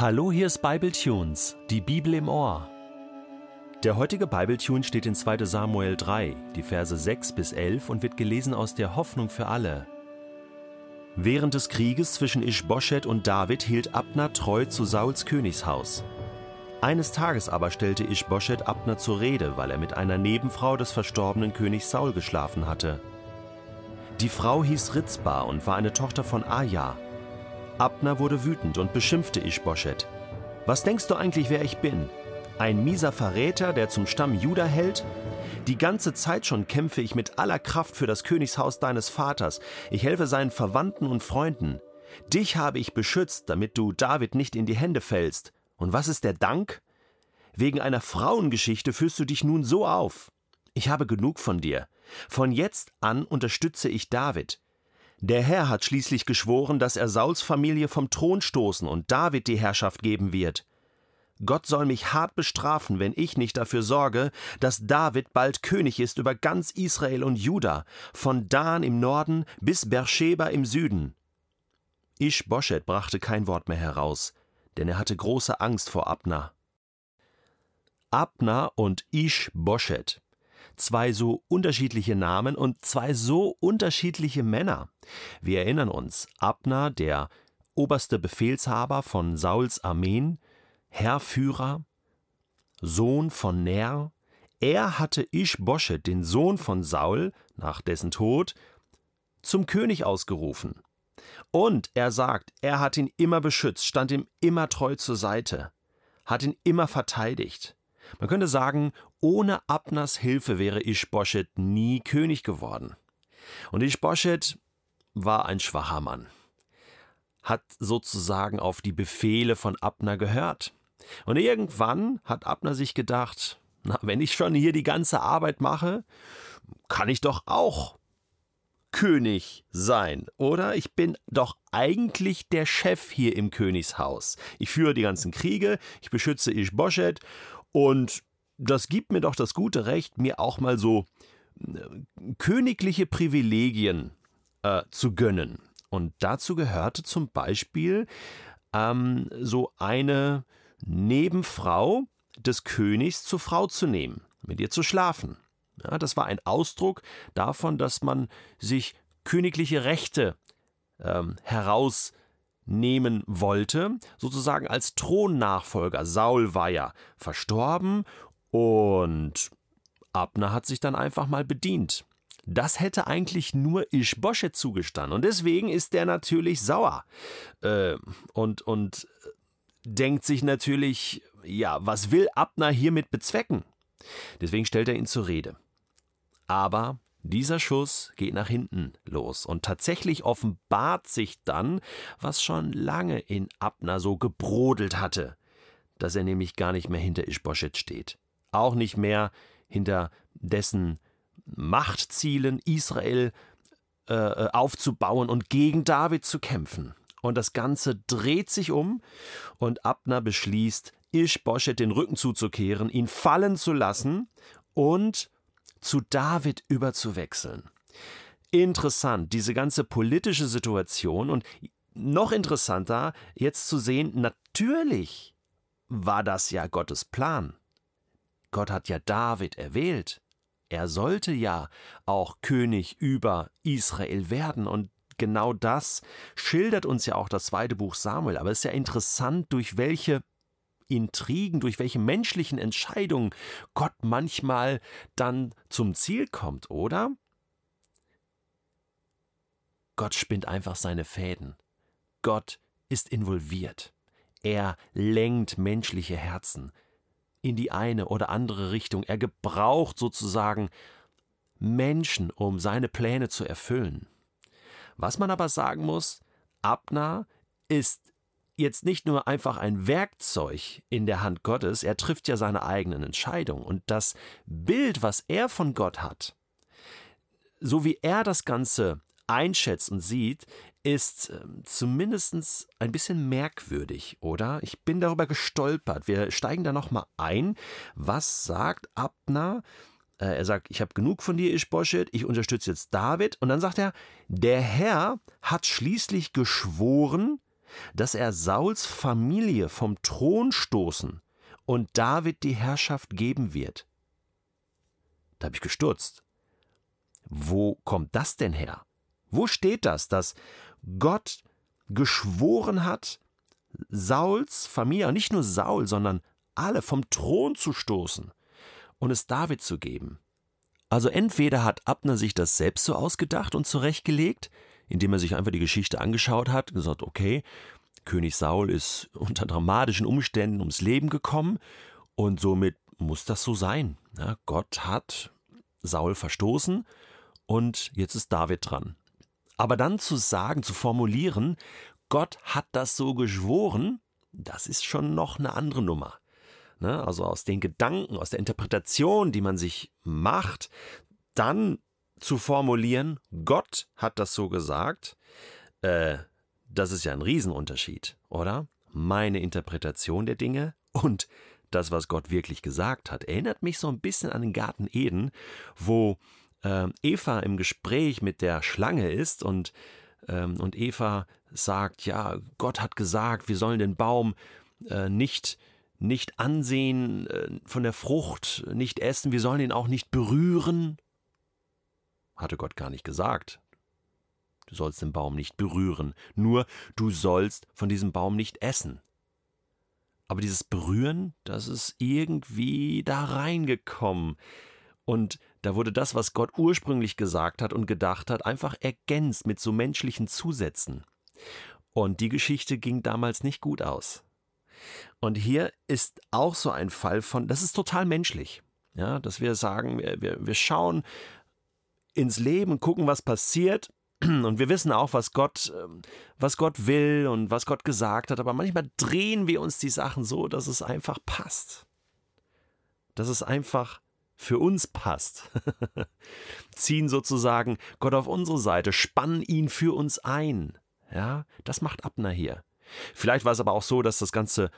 Hallo, hier ist Bible Tunes, die Bibel im Ohr. Der heutige Bible Tune steht in 2. Samuel 3, die Verse 6 bis 11 und wird gelesen aus der Hoffnung für alle. Während des Krieges zwischen Ischboschet und David hielt Abner treu zu Sauls Königshaus. Eines Tages aber stellte Ischboschet Abner zur Rede, weil er mit einer Nebenfrau des verstorbenen Königs Saul geschlafen hatte. Die Frau hieß Ritzba und war eine Tochter von Aja. Abner wurde wütend und beschimpfte Ischboschet. Was denkst du eigentlich, wer ich bin? Ein mieser Verräter, der zum Stamm Juda hält? Die ganze Zeit schon kämpfe ich mit aller Kraft für das Königshaus deines Vaters. Ich helfe seinen Verwandten und Freunden. Dich habe ich beschützt, damit du David nicht in die Hände fällst. Und was ist der Dank? Wegen einer Frauengeschichte führst du dich nun so auf. Ich habe genug von dir. Von jetzt an unterstütze ich David. Der Herr hat schließlich geschworen, dass er Sauls Familie vom Thron stoßen und David die Herrschaft geben wird. Gott soll mich hart bestrafen, wenn ich nicht dafür sorge, dass David bald König ist über ganz Israel und Juda, von Dan im Norden bis Beersheba im Süden. Ischboschet brachte kein Wort mehr heraus, denn er hatte große Angst vor Abner. Abner und Ischboschet zwei so unterschiedliche Namen und zwei so unterschiedliche Männer. Wir erinnern uns, Abner, der oberste Befehlshaber von Sauls Armeen, Herrführer, Sohn von Ner, er hatte Ischboschet, den Sohn von Saul, nach dessen Tod, zum König ausgerufen. Und er sagt, er hat ihn immer beschützt, stand ihm immer treu zur Seite, hat ihn immer verteidigt. Man könnte sagen, ohne Abners Hilfe wäre Ischboschet nie König geworden. Und Ischboschet war ein schwacher Mann, hat sozusagen auf die Befehle von Abner gehört. Und irgendwann hat Abner sich gedacht, na, wenn ich schon hier die ganze Arbeit mache, kann ich doch auch König sein, oder? Ich bin doch eigentlich der Chef hier im Königshaus. Ich führe die ganzen Kriege, ich beschütze Ischboschet und das gibt mir doch das gute Recht, mir auch mal so äh, königliche Privilegien äh, zu gönnen. Und dazu gehörte zum Beispiel ähm, so eine Nebenfrau des Königs zur Frau zu nehmen, mit ihr zu schlafen. Ja, das war ein Ausdruck davon, dass man sich königliche Rechte ähm, heraus nehmen wollte, sozusagen als Thronnachfolger. Saul war ja verstorben und Abner hat sich dann einfach mal bedient. Das hätte eigentlich nur Ischboschet zugestanden. Und deswegen ist der natürlich sauer. Äh, und, und denkt sich natürlich, ja, was will Abner hiermit bezwecken? Deswegen stellt er ihn zur Rede. Aber dieser Schuss geht nach hinten los und tatsächlich offenbart sich dann, was schon lange in Abner so gebrodelt hatte, dass er nämlich gar nicht mehr hinter Ischboschet steht, auch nicht mehr hinter dessen Machtzielen, Israel äh, äh aufzubauen und gegen David zu kämpfen. Und das Ganze dreht sich um und Abner beschließt, Ischboschet den Rücken zuzukehren, ihn fallen zu lassen und zu David überzuwechseln. Interessant, diese ganze politische Situation und noch interessanter, jetzt zu sehen, natürlich war das ja Gottes Plan. Gott hat ja David erwählt. Er sollte ja auch König über Israel werden und genau das schildert uns ja auch das zweite Buch Samuel. Aber es ist ja interessant, durch welche Intrigen, durch welche menschlichen Entscheidungen Gott manchmal dann zum Ziel kommt, oder? Gott spinnt einfach seine Fäden. Gott ist involviert. Er lenkt menschliche Herzen in die eine oder andere Richtung. Er gebraucht sozusagen Menschen, um seine Pläne zu erfüllen. Was man aber sagen muss, Abner ist jetzt nicht nur einfach ein Werkzeug in der Hand Gottes, er trifft ja seine eigenen Entscheidungen. Und das Bild, was er von Gott hat, so wie er das Ganze einschätzt und sieht, ist äh, zumindest ein bisschen merkwürdig, oder? Ich bin darüber gestolpert. Wir steigen da nochmal ein. Was sagt Abner? Äh, er sagt, ich habe genug von dir, Ischboschet, ich unterstütze jetzt David. Und dann sagt er, der Herr hat schließlich geschworen, dass er Sauls Familie vom Thron stoßen und David die Herrschaft geben wird. Da habe ich gestürzt. Wo kommt das denn her? Wo steht das, dass Gott geschworen hat, Sauls Familie, nicht nur Saul, sondern alle vom Thron zu stoßen und es David zu geben? Also entweder hat Abner sich das selbst so ausgedacht und zurechtgelegt, indem er sich einfach die Geschichte angeschaut hat, gesagt, okay, König Saul ist unter dramatischen Umständen ums Leben gekommen und somit muss das so sein. Ja, Gott hat Saul verstoßen und jetzt ist David dran. Aber dann zu sagen, zu formulieren, Gott hat das so geschworen, das ist schon noch eine andere Nummer. Ne? Also aus den Gedanken, aus der Interpretation, die man sich macht, dann zu formulieren, Gott hat das so gesagt, äh, das ist ja ein Riesenunterschied, oder? Meine Interpretation der Dinge und das, was Gott wirklich gesagt hat, erinnert mich so ein bisschen an den Garten Eden, wo äh, Eva im Gespräch mit der Schlange ist und, ähm, und Eva sagt, ja, Gott hat gesagt, wir sollen den Baum äh, nicht, nicht ansehen äh, von der Frucht, nicht essen, wir sollen ihn auch nicht berühren. Hatte Gott gar nicht gesagt. Du sollst den Baum nicht berühren, nur du sollst von diesem Baum nicht essen. Aber dieses Berühren, das ist irgendwie da reingekommen. Und da wurde das, was Gott ursprünglich gesagt hat und gedacht hat, einfach ergänzt mit so menschlichen Zusätzen. Und die Geschichte ging damals nicht gut aus. Und hier ist auch so ein Fall von, das ist total menschlich. Ja, dass wir sagen, wir, wir, wir schauen ins Leben, gucken, was passiert und wir wissen auch, was Gott, ähm, was Gott will und was Gott gesagt hat, aber manchmal drehen wir uns die Sachen so, dass es einfach passt. Dass es einfach für uns passt. Ziehen sozusagen Gott auf unsere Seite, spannen ihn für uns ein. Ja, das macht Abner hier. Vielleicht war es aber auch so, dass das ganze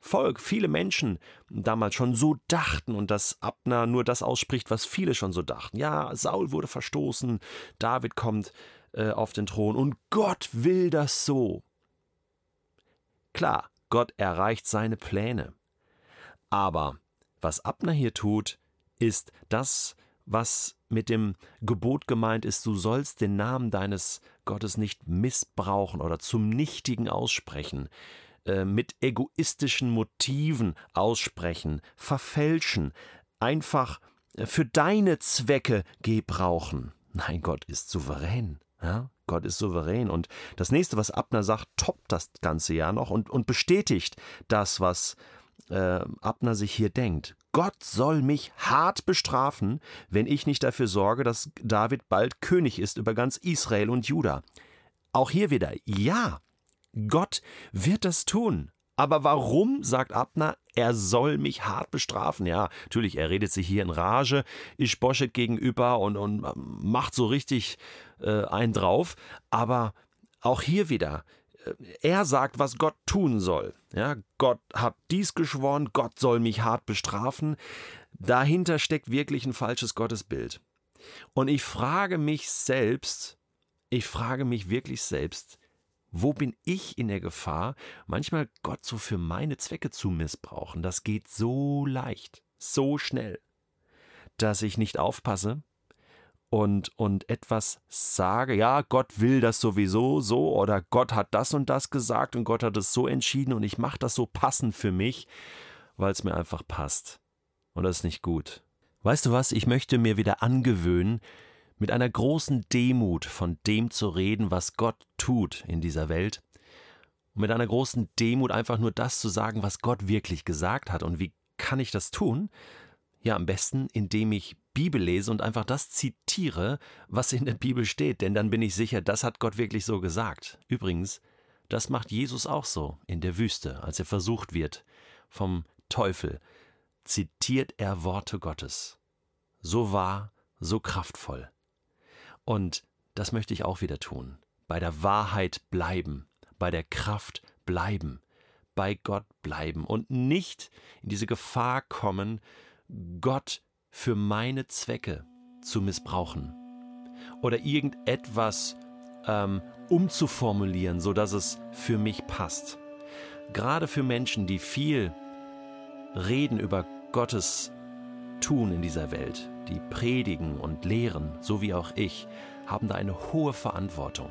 Volk, viele Menschen damals schon so dachten und dass Abner nur das ausspricht, was viele schon so dachten. Ja, Saul wurde verstoßen, David kommt äh, auf den Thron und Gott will das so. Klar, Gott erreicht seine Pläne. Aber was Abner hier tut, ist das, was mit dem Gebot gemeint ist, du sollst den Namen deines Gottes nicht missbrauchen oder zum Nichtigen aussprechen, äh, mit egoistischen Motiven aussprechen, verfälschen, einfach äh, für deine Zwecke gebrauchen. Nein, Gott ist souverän. Ja, Gott ist souverän. Und das nächste, was Abner sagt, toppt das ganze ja noch und, und bestätigt das, was äh, Abner sich hier denkt. Gott soll mich hart bestrafen, wenn ich nicht dafür sorge, dass David bald König ist über ganz Israel und Juda. Auch hier wieder, ja, Gott wird das tun. Aber warum, sagt Abner, er soll mich hart bestrafen? Ja, natürlich, er redet sich hier in Rage, ist Boschet gegenüber und, und macht so richtig äh, einen drauf. Aber auch hier wieder, äh, er sagt, was Gott tun soll. Ja, Gott hat dies geschworen, Gott soll mich hart bestrafen. Dahinter steckt wirklich ein falsches Gottesbild. Und ich frage mich selbst, ich frage mich wirklich selbst, wo bin ich in der Gefahr, manchmal Gott so für meine Zwecke zu missbrauchen? Das geht so leicht, so schnell, dass ich nicht aufpasse und, und etwas sage, ja, Gott will das sowieso so oder Gott hat das und das gesagt und Gott hat es so entschieden und ich mache das so passend für mich, weil es mir einfach passt. Und das ist nicht gut. Weißt du was, ich möchte mir wieder angewöhnen, mit einer großen Demut von dem zu reden, was Gott tut in dieser Welt, und mit einer großen Demut einfach nur das zu sagen, was Gott wirklich gesagt hat. Und wie kann ich das tun? Ja, am besten, indem ich Bibel lese und einfach das zitiere, was in der Bibel steht, denn dann bin ich sicher, das hat Gott wirklich so gesagt. Übrigens, das macht Jesus auch so in der Wüste, als er versucht wird vom Teufel, zitiert er Worte Gottes. So wahr, so kraftvoll. Und das möchte ich auch wieder tun. Bei der Wahrheit bleiben, bei der Kraft bleiben, bei Gott bleiben und nicht in diese Gefahr kommen, Gott für meine Zwecke zu missbrauchen oder irgendetwas ähm, umzuformulieren, sodass es für mich passt. Gerade für Menschen, die viel reden über Gottes Tun in dieser Welt, die predigen und lehren, so wie auch ich, haben da eine hohe Verantwortung.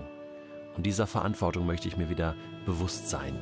Und dieser Verantwortung möchte ich mir wieder bewusst sein.